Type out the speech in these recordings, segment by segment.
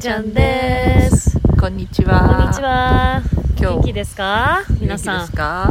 ちゃんです。こんにちは。こんにちは。今日元気ですか？皆さん。今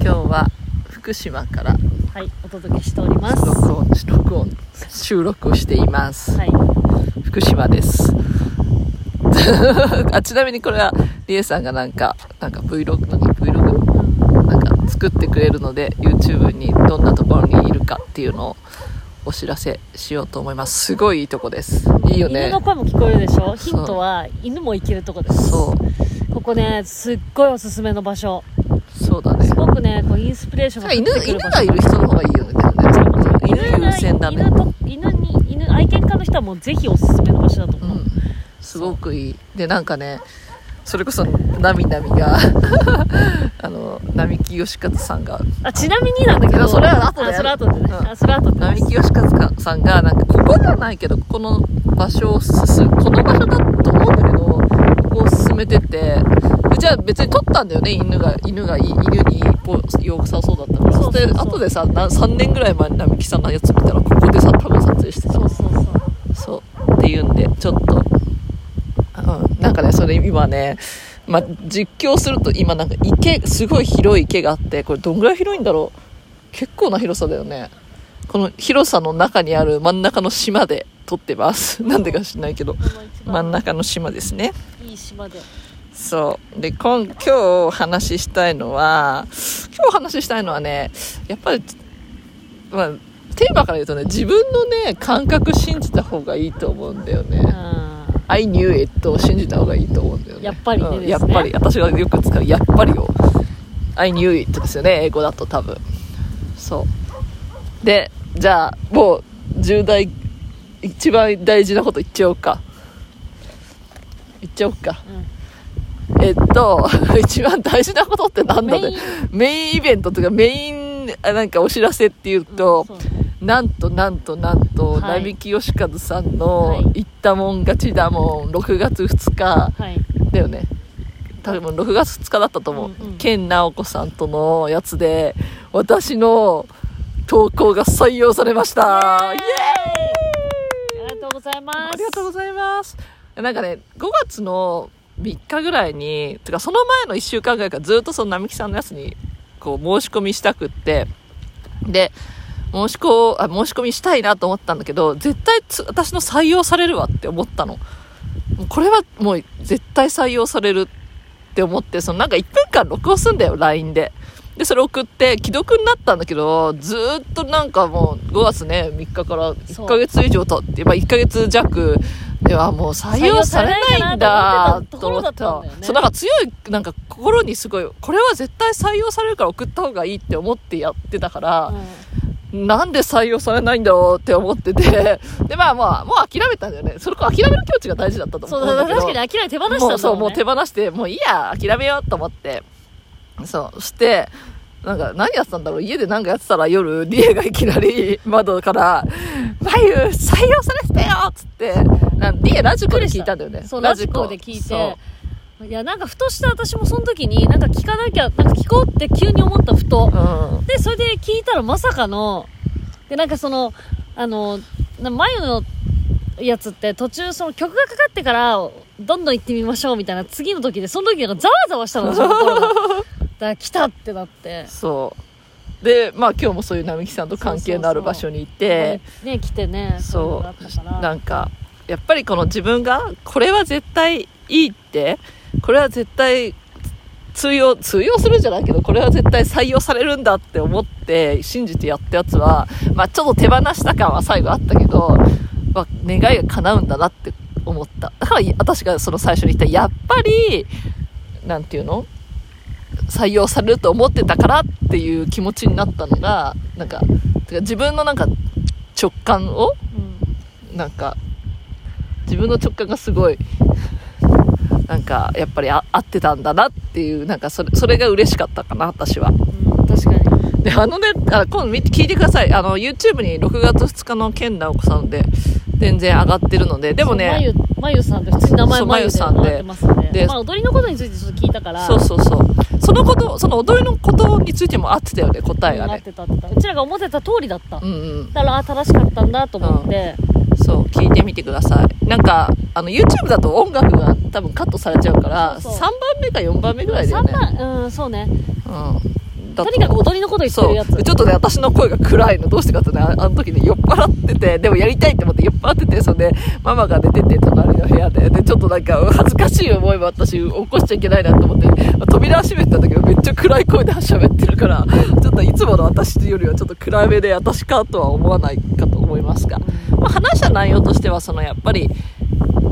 日は福島からはいお届けしております。録音録音収録をしています、はい。福島です。あちなみにこれはりえさんがなんかなんか Vlog 何？Vlog なんか作ってくれるので YouTube にどんなところにいるかっていうのをお知らせしようと思います。すごいいいとこです。いいよね。犬の声も聞こえるでしょ？ヒントは犬も行けるとこです。そう。ここねすっごいおすすめの場所。そうだね。すごくねこうインスピレーションが降犬犬がいる人の方がいいよね犬優先だね。犬に犬愛犬家の人はもうぜひおすすめの場所だと思う、うん、すごくいい。でなんかねそれこそなみなみが あの並木義和さんが。あちなみになんだけどそれは後であそれは後でね、うん。あそれは後で並木義和さんがなんかここではないけどここの場所をすこの場所だと思うんだけどここを進めてて。でじゃあ別に撮ったんだよね犬が犬が犬によさそうだったからそうそう。そうで後でさな3年ぐらい前に並木さんのやつ見たらここでさ多分撮影してた。そうそうそう。そう。っていうんでちょっと、うん、なんかねそれ今ね、まあ、実況すると今なんか池すごい広い池があってこれどんぐらい広いんだろう？結構な広さだよね。この広さの中にある真ん中の島で撮ってます。なんでか知んないけど。真ん中の島ですね。いい島で。そう。で今今日お話ししたいのは今日お話ししたいのはねやっぱり、まあ、テーマから言うとね自分のね感覚信じた方がいいと思うんだよね、うん、I knew it を信じた方がいいと思うんだよね。やっぱりねうん。ですね。やっぱり。私がよく使うやっぱりを。I knew it ですよね英語だと多分。そう。でじゃあもう重大一番大事なこと言っちゃおうか。言っちゃおうかえっと 一番大事なことってなんだねメインイベントというかメインあなんかお知らせっていうと、そうなんとなんとなんと、はい。並木義和さんはい。の「言ったもん勝ちだもん」6月2日。はい。だよね。多分6月2日だったと思う、うんうん。健直子さんとのやつで私の投稿が採用されました。イエーイ！ありがとうございます。ありがとうございます。なんかね5月の3日ぐらいにてかその前の1週間ぐらいからずっとその並木さんのやつにこう申し込みしたくって。で申しこあ申し込みしたいなと思ったんだけど絶対つ私の採用されるわって思ったの。これはもう絶対採用されるって思ってそのなんか1分間録音すんだよ LINE で。でそれ送って既読になったんだけどずーっとなんかもう5月ね3日から1ヶ月以上経って、まあ、1ヶ月弱ではもう採用されないんだと思ったってた。そうなんか強いなんか心にすごいこれは絶対採用されるから送った方がいいって思ってやってたから、なんで採用されないんだろうって思ってて。でまあまあもう諦めたんだよね。それこ諦める境地が大事だったとそう思うんだけど。確かに諦め手放したんだね、そうもう手放してもういいや諦めようと思って。そうそしてなんか何やってたんだろう。家で何かやってたら夜リエがいきなり 窓から「まゆ採用されてたよ!」っつってなんリエラジコで聞いたんだよね。そうラジコで聞いそていやなんかふとした私もその時になんか聞かなきゃなんか聞こうって急に思ったふと。ううん。でそれで聞いたらまさかの。でなんかそのあのな眉のやつって途中その曲がかかってからどんどん行ってみましょうみたいな次の時でその時なんかざわざわしたのその心が。だから来たってなって。そう。でまあ今日もそういう並木さんと関係のある場所に行って。ね来てねそいのがあったから。うなんかやっぱりこの自分がこれは絶対いいってこれは絶対通用通用するんじゃないけどこれは絶対採用されるんだって思って信じてやったやつは、まあ、ちょっと手放した感は最後あったけど、まあ、願いが叶うんだなって思った。だから私がその最初に言ったやっぱりなんていうの？採用されると思ってたからっていう気持ちになったのがなんかてか自分のなんか直感をうん。なんか自分の直感がすごいなんかやっぱりあ合ってたんだなっていうなんかそれそれが嬉しかったかな私は。うん、確かに。であのねあ今度聞いてください。あの YouTube に6月2日の健直子さんで全然上がってるので。でもねまゆまゆさんって普通に名前まゆさんで。上がってますんででまあ、踊りのことについてちょっと聞いたから。そうそうそう。そのことその踊りのことについても合ってたよね答えがなっねてたってた。うちらが思ってた通りだった、うんうん。だからあ正しかったんだと思って、そう、聞いてみてください。なんか、あの、YouTube だと音楽が多分カットされちゃうから、そうそう3番目か4番目ぐらいだよね。3番うんそうねうん。だとにかく踊りのこと言ってそう。るやつちょっとね、私の声が暗いの。どうしてかってね、ああの時ね、酔っ払ってて、でもやりたいって思って酔っ払ってて、それで、ママが寝てて、隣の部屋で。で、ちょっとなんか、恥ずかしい思いも私、起こしちゃいけないなと思って、扉閉めてたんだけど、めっちゃ暗い声で喋ってるから、ちょっといつもの私よりはちょっと暗めで、私かとは思わないかと思いますが。まあ、話した内容としては、その、やっぱり、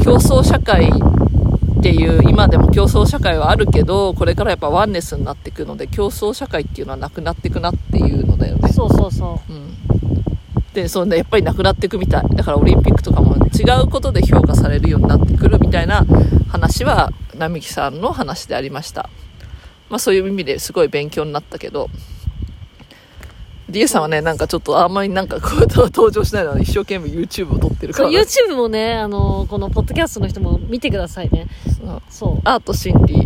競争社会っていう今でも競争社会はあるけどこれからやっぱワンネスになっていくので競争社会っていうのはなくなっていくなっていうのだよね。そうそうそう。ん。でそうねやっぱりなくなっていくみたい。だからオリンピックとかも違うことで評価されるようになってくるみたいな話は並木さんの話でありました。まあそういう意味ですごい勉強になったけどリエさんはねなんかちょっとあんまりなんかこう登場しないのに一生懸命 YouTube を撮ってるから、YouTube もねあのこのポッドキャストの人も見てくださいね。そう。アート心理。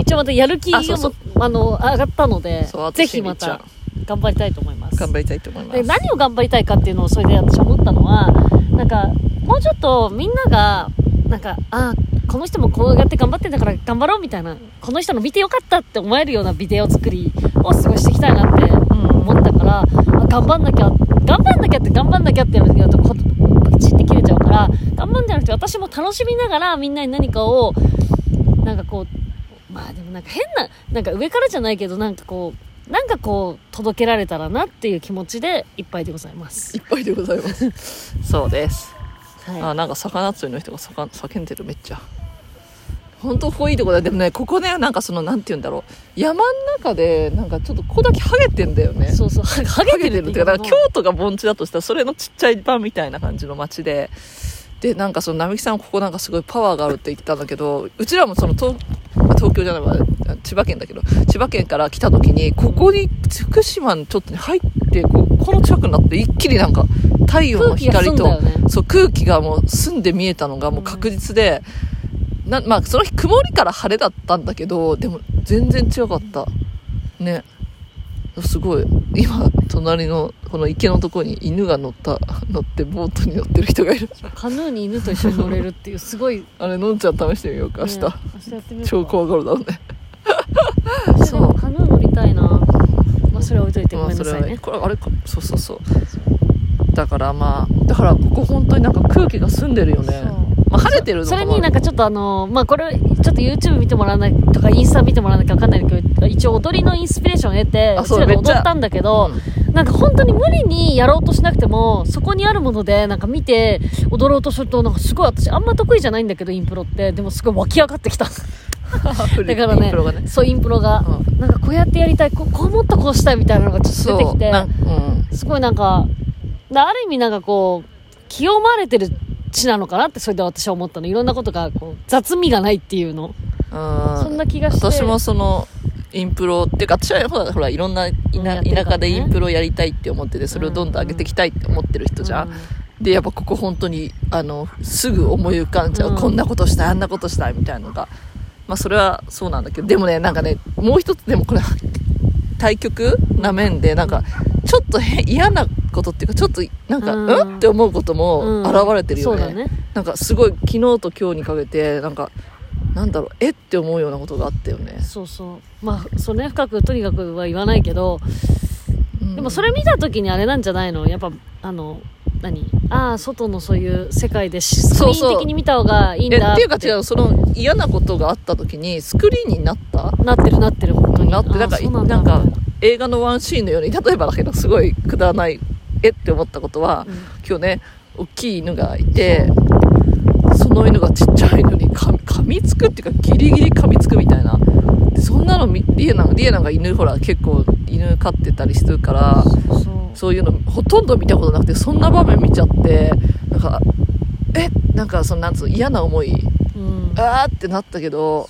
一応またやる気がもあの上がったのでぜひまた頑張りたいと思います。頑張りたいと思いまです何を頑張りたいかっていうのをそれで私思ったのはなんかもうちょっとみんながなんかあこの人もこうやって頑張ってんだから頑張ろうみたいなこの人の見てよかったって思えるようなビデオ作りをすごいしていきたいなってから、あ頑張んなきゃ頑張んなきゃって頑張んなきゃってやるとこパチって切れちゃうから頑張んじゃなくて私も楽しみながらみんなに何かをなんかこうまあでもなんか変ななんか上からじゃないけどなんかこうなんかこう届けられたらなっていう気持ちでいっぱいでございます。いっぱいでございます。そうです。はあなんか魚釣りの人が叫んでるめっちゃ本当ここいいとこだでもねここねなんかそのなんて言うんだろう。山の中でなんかちょっとここだけハゲてんだよね。いそうそうはハゲてるっていうかだから京都が盆地だとしたらそれのちっちゃい版みたいな感じの街で。でなんかその並木さんここなんかすごいパワーがあるって言ってたんだけどうちらもその東東京じゃないわ千葉県だけど千葉県から来た時にここに福島にちょっとね入ってここの近くになって一気になんか太陽の光と、澄んだよね。そう空気がもう澄んで見えたのがもう確実で、なまあその日曇りから晴れだったんだけどでも全然違かった。ね。すごい。今隣のこの池のところに犬が乗った乗ってボートに乗ってる人がいる。カヌーに犬と一緒に乗れるっていうすごい、ね、あれのんちゃん試してみようか明日、明日超怖がるだろうね。私でもカヌー乗りたいな。まあそれは置いといてごめんなさいこれあれか。そうそうそう。だからまあだからここ本当になんか空気が澄んでるよね。そうまあ晴れてるのかそもれになんかちょっとあのまあこれちょっと YouTube 見てもらわないとかインスタ見てもらわなきゃ分かんないけど一応踊りのインスピレーションを得てあうちら踊ったんだけど、うん。なんか本当に無理にやろうとしなくてもそこにあるものでなんか見て踊ろうとするとなんかすごい私あんま得意じゃないんだけどインプロって。でもすごい湧き上がってきた。だからねインプロがね。そうインプロが、うなんかこうやってやりたいここうもっとこうしたいみたいなのがちょっと出てきてうんすごいなんか、だある意味なんかこう、清まれてる地なのかなってそれで私は思ったの。いろんなことがこう雑味がないっていうの。うん。そんな気がして。私もそのインプロっていうか私はほらほらいろんな田田舎でインプロやりたいって思っててそれをどんどん上げていきたいって思ってる人じゃん、でやっぱここ本当にあのすぐ思い浮かんじゃう、うん。こんなことしたいあんなことしたいみたいなのが。まあそれはそうなんだけど。でもねなんかねもう一つでもこれ対極な面でなんかちょっと変嫌なことっていうかちょっとなんかううん？んって思うことも現れてるよね,、そうだね。なんかすごい昨日と今日にかけてなんかなんだろうえって思うようなことがあったよね、そうそう。まあ、それね、深くとにかくは言わないけど、うん。でもそれ見た時にあれなんじゃないの？やっぱ、あの、何？ああ、外のそういう世界でしスクリーン的に見た方がいいんだえっていうか違うその嫌なことがあった時にスクリーンになった？なってるなってる、本当に。なってなんかなんか映画のワンシーンのように例えばだけどすごいくだらないえって思ったことは、うん今日ね大きい犬がいてその犬がちっちゃいのに噛み噛みつくっていうかギリギリ噛みつくみたいなでそんなのみリエナリエナが犬ほら結構犬飼ってたりするからそう。いうのほとんど見たことなくてそんな場面見ちゃってなんかえ？なんかそのなんつうの嫌な思いうん。あーってなったけど。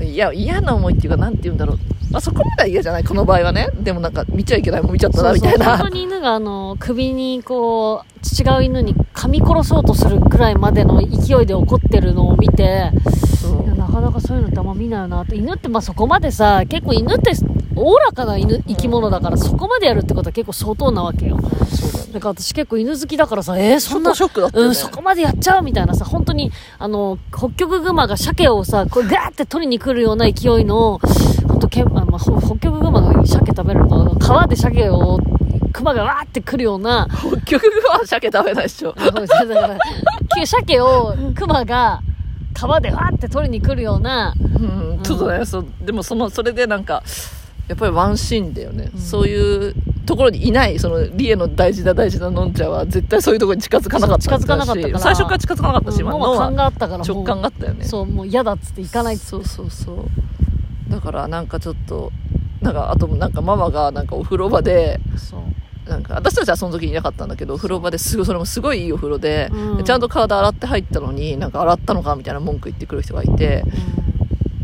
いや嫌な思いっていうかなんて言うんだろう、まあ、そこまでは嫌じゃないこの場合はね。でもなんか見ちゃいけないもん見ちゃったなみたいな。本当に犬があの首にこう違う犬に噛み殺そうとするくらいまでの勢いで怒ってるのを見てなかなかそういうのってあんま見ないよなって。犬ってまあそこまでさ結構犬っておおらかな犬生き物だからそこまでやるってことは結構相当なわけよ。だから私結構犬好きだからさえー、そんなショックだったよね。うん、そこまでやっちゃうみたいなさ本当にあの北極熊が鮭をさこうガーって取りに来るような勢いの本当け、あまあ、ほ北極熊が鮭食べるの川で鮭を熊がわーって来るような北極は鮭食べないでしょ。だから、鮭を熊が川でわーって取りに来るような、うん、ちょっとね、そう、でもその、それでなんか、やっぱりワンシーンだよね。うんそういうところにいない、その、リエの大事な大事なのんちゃんは、絶対そういうところに近づかなかったそう近づかなかったから最初から近づかなかったし、今のうんもう勘はがあったからもう直感があったよね。そう、もう嫌だっつって行かないっつってそうそうそう。だからなんかちょっと、なんか、あとなんかママがなんかお風呂場で。なんか私たちはその時いなかったんだけどお風呂場ですごいそれもすごいいいお風呂で、うん。でちゃんと体洗って入ったのになんか洗ったのかみたいな文句言ってくる人がいて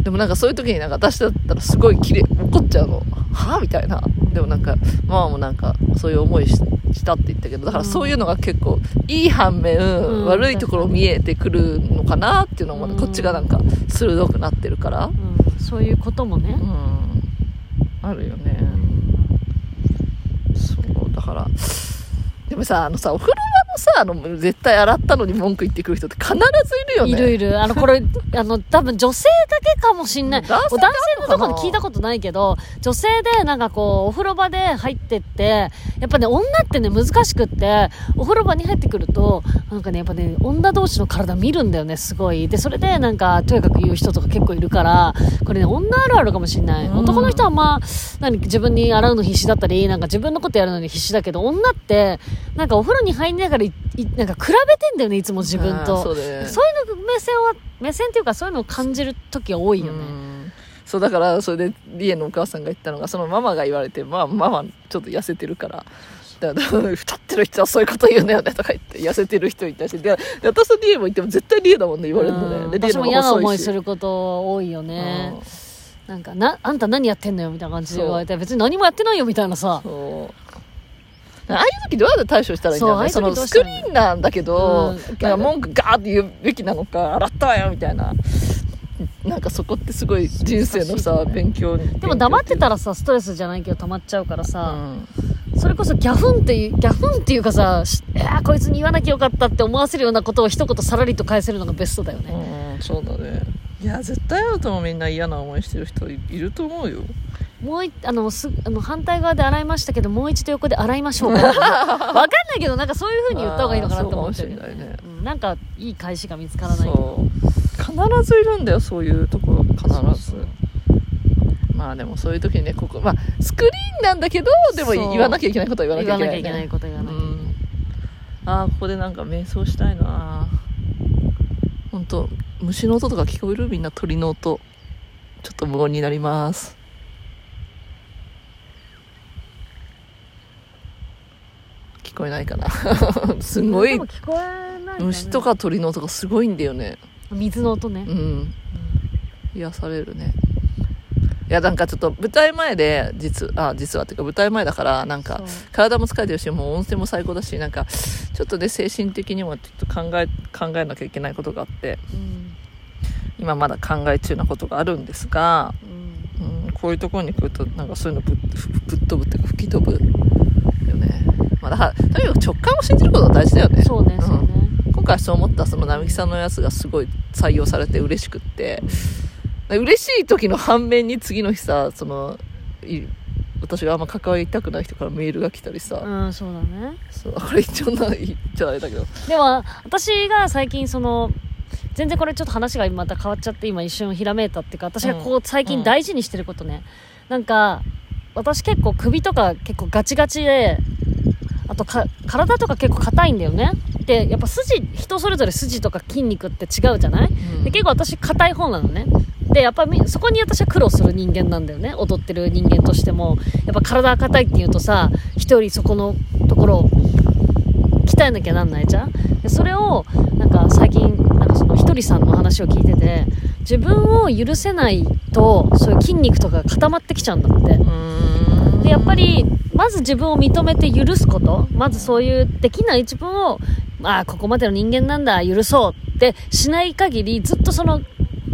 でもなんかそういう時になんか私だったらすごいきれ怒っちゃうの。はみたいな。でもなんかママもなんかそういう思いししたって言ったけどだからそういうのが結構いい反面、ん。悪いところ見えてくるのかなっていうのも、うん。こっちがなんか鋭くなってるから。うんうんそういうこともねう。んあるよねそうだからでもさあのさお風呂場のさあの絶対洗ったのに文句言ってくる人って必ずいるよねいるいる。あの、これ、あの、多分女性だけかもしんない。男性男性のところ聞いたことないけど、女性でなんかこう、お風呂場で入ってって、やっぱね、女ってね、難しくって、お風呂場に入ってくると、なんかね、やっぱね、女同士の体見るんだよね、すごい。で、それでなんか、とやかく言う人とか結構いるから、これね、女あるあるかもしんない。うん男の人はまあ、何、自分に洗うの必死だったり、なんか自分のことやるのに必死だけど、女って、なんかお風呂に入りながらなんか比べてんだよね、いつも自分と。そうそういうの目線は目線っていうかそういうのを感じる時が多いよね、うん。そうだからそれでリエのお母さんが言ったのがそのママが言われてまあママちょっと痩せてるから。だから太ってる人はそういうこと言うのよねとか言って痩せてる人いたしでで私とリエも言っても絶対リエだもんね言われるのうん。ねでリエのも嫌な思いすること多いよね、なんかなあんた何やってんのよみたいな感じで言われて別に何もやってないよみたいなさ。そうああいう時どうやって対処したらいいんだろうね。そうのスクリーンなんだけど、うんなんか文句ガーって言うべきなのか洗ったわよみたいな。なんかそこってすごい人生のさ、ね。勉強でも黙ってたららさストレスじゃないけど溜まっちゃうからうさ、ん。それこそギャフンっていうギャフンっていうかさしいやーこいつに言わなきゃよかったって思わせるようなことを一言さらりと返せるのがベストだよね、うんそうだね。いや絶対あるともみんな嫌な思いしてる人いいると思うよもういあのすあの反対側で洗いましたけどもう一度横で洗いましょうか。わかんないけどなんかそういう風に言った方がいいのかなって思ってるん、なんかいい返しが見つからないそう。必ずいるんだよそういうところ。必ず。まあでもそういう時にねここまあスクリーンなんだけどでも言わなきゃいけないことは言わ言なきゃいけない、ね、わなきゃいけないこと言わなきゃいけない、うん。ああここでなんか瞑想したいな。本当虫の音とか聞こえる？みんな鳥の音。ちょっと無音になります聞こえないかな。すごい聞こえないね。虫とか鳥の音がすごいんだよね。水の音ね、うん。癒されるね。いやなんかちょっと舞台前で実あ実はっていうか舞台前だからなんか体も疲れてるしもう温泉も最高だしなんかちょっとね精神的にもちょっと考え考えなきゃいけないことがあってうん。今まだ考え中なことがあるんですが、うん。うん、こういうところに来るとなんかそういうのぶっぶっ飛ぶっていうか吹き飛ぶまあ、だからとにかく直感を信じることが大事だよね。そうねそうね、今回そう思ったその並木さんのやつがすごい採用されて嬉しくって。嬉しい時の反面に次の日さそのい私があんま関わりたくない人からメールが来たりさ、うん、そうだね。そうこれ一応な言っちゃあれだけど。でも私が最近その全然これちょっと話がまた変わっちゃって今一瞬ひらめいたっていうか私がこう最近大事にしてることね、なんか私結構首とか結構ガチガチであとか体とか結構硬いんだよね。でやっぱ筋人それぞれ筋とか筋肉って違うじゃない、で結構私硬い方なのね。でやっぱみそこに私は苦労する人間なんだよね。踊ってる人間としても。やっぱ体が硬いっていうとさ人よりそこのところを鍛えなきゃなんないじゃん？でそれをなんか最近なんかそのひとりさんの話を聞いてて自分を許せないとそういう筋肉とかが固まってきちゃうんだって。うんでやっぱりまず自分を認めて許すこと。まずそういうできない自分をまあここまでの人間なんだ許そうってしない限りずっとその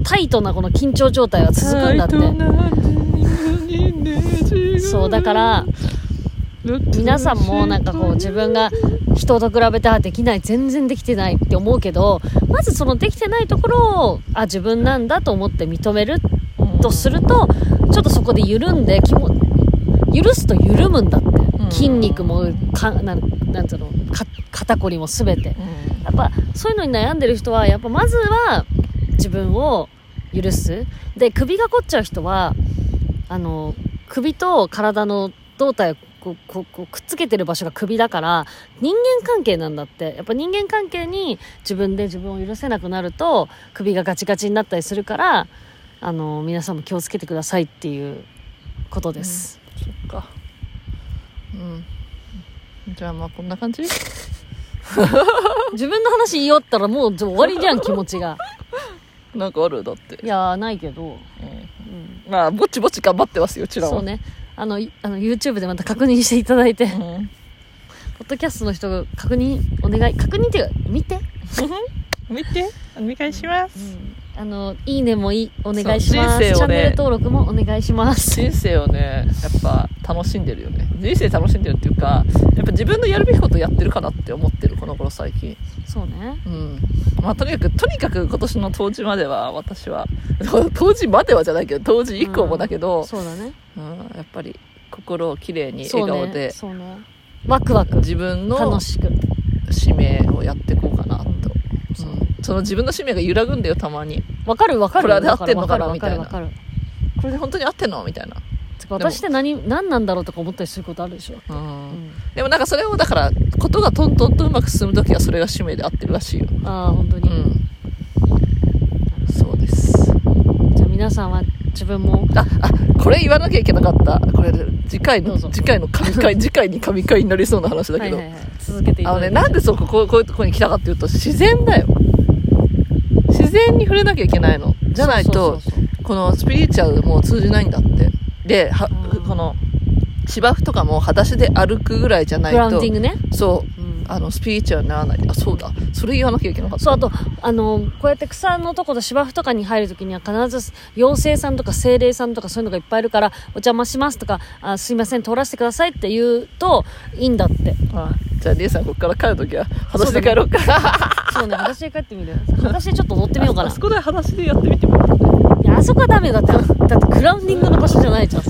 タイトなこの緊張状態は続くんだって。そうだから皆さんもなんかこう自分が人と比べてあできない全然できてないって思うけどまずそのできてないところをあ自分なんだと思って認めるとするとちょっとそこで緩んで気も許すと緩むんだって、ん。筋肉もかなんなんつうのか肩こりも全て。やっぱそういうのに悩んでる人はやっぱまずは自分を許す。で首が凝っちゃう人はあの首と体の胴体をこうこうこうくっつけてる場所が首だから人間関係なんだって。やっぱ人間関係に自分で自分を許せなくなると首がガチガチになったりするからあの皆さんも気をつけてくださいっていうことです、そっか。うん。じゃあまあこんな感じ？自分の話言いよったらもう終わりじゃん気持ちが。なんかあるだって。いやーないけど、うん。うんまあぼちぼち頑張ってますようちらは。そうね。あのいあの YouTube でまた確認していただいて、うん。ポッドキャストの人が確認お願い確認っていうか見て、見て。お願いしますあのいいねもいいお願いします、ね。チャンネル登録もお願いします。人生をねやっぱ楽しんでるよね。人生楽しんでるっていうかやっぱ自分のやるべきことやってるかなって思ってるこの頃最近。そうね。うん。まあとにかくとにかく今年の冬至までは私は 冬至まではじゃないけど冬至以降もだけど、そうだね。うんやっぱり心をきれいに笑顔で、そうね。ワクワク。自分の楽しく。使命をやっていこうかなと、そその自分の使命が揺らぐんだよたまに。わかるわかる。これで合ってんのかなみたいな。これで本当に合ってんの？みたいな、私って何何なんだろうとか思ったりすることあるでしょ、うん。うん、でもなんかそれをだからことがトントンとうまく進む時はそれが使命で合ってるらしいよ。ああ本当に、うん。そうです。じゃあ皆さんは自分も。ああこれ言わなきゃいけなかった。これ次回のどうぞ。次回の神回 次回に神回になりそうな話だけど、はいはいはい、続けていたあのね、だいてなんでそうこここういうとこに来たかっていうと自然だよ。自然に触れなきゃいけないの。じゃないとそうそうそうこのスピリチュアルもう通じないんだって。ではうんこの芝生とかも裸足で歩くぐらいじゃないグラウンとディングね、そう。うん、あのスピリチュアルにならない。あそうだ。それ言わなきゃいけなかった。そうあとあのこうやって草のとこと芝生とかに入るときには必ず妖精さんとか精霊さんとかそういうのがいっぱいいるからお邪魔しますとかあすいません通らせてくださいって言うといいんだって。あじゃあリエさんここから帰るときは裸足で帰ろうか。そうね私で帰ってみる。私でちょっと乗ってみようかな。あそこで裸足でやってみてもらって。こいやあそこはダメよだって。だってグラウンディングの場所じゃないじゃん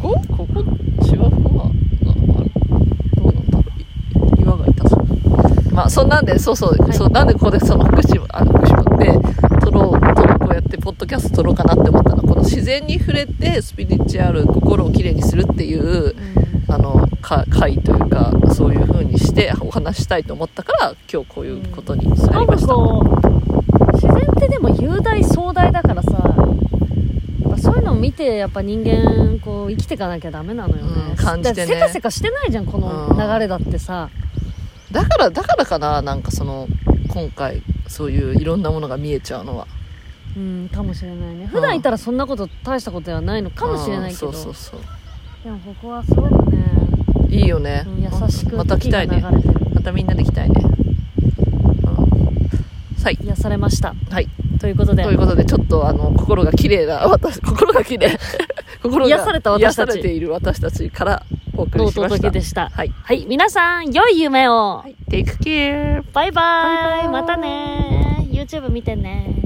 ここ？こ芝生はなあるどうなんだろうい岩が痛そんなんでそうそう,、い。そうなんでここでその福島あ福島で撮ろうとこうやってポッドキャスト撮ろうかなって思ったの。この自然に触れてスピリチュアル心をきれいにするっていうあのか会というかそういう風にしてお話ししたいと思ったから今日こういうことになりました、こう自然ってでも雄大壮大だからさそういうのを見てやっぱ人間こう生きていかなきゃダメなのよね、うん。感じてね。せかせかしてないじゃんこの流れだってさ、だからだからかななんかその今回そういういろんなものが見えちゃうのは。うんかもしれないね。普段いたらそんなこと大したことではないのかもしれないけど、うん。そうそうそう。でもここはすごくね、いいよね、うん優しくまた来たいね。またみんなで来たいね、うん、はい。癒されました。はい。ということで。ということでちょっとあの心が綺麗な私心が綺麗。心が癒された私たち。癒されている私たちからお送りしました。でした。はい、はい。皆さん良い夢を、はい、Take care バイバイ。バイバイ。またね YouTube 見てね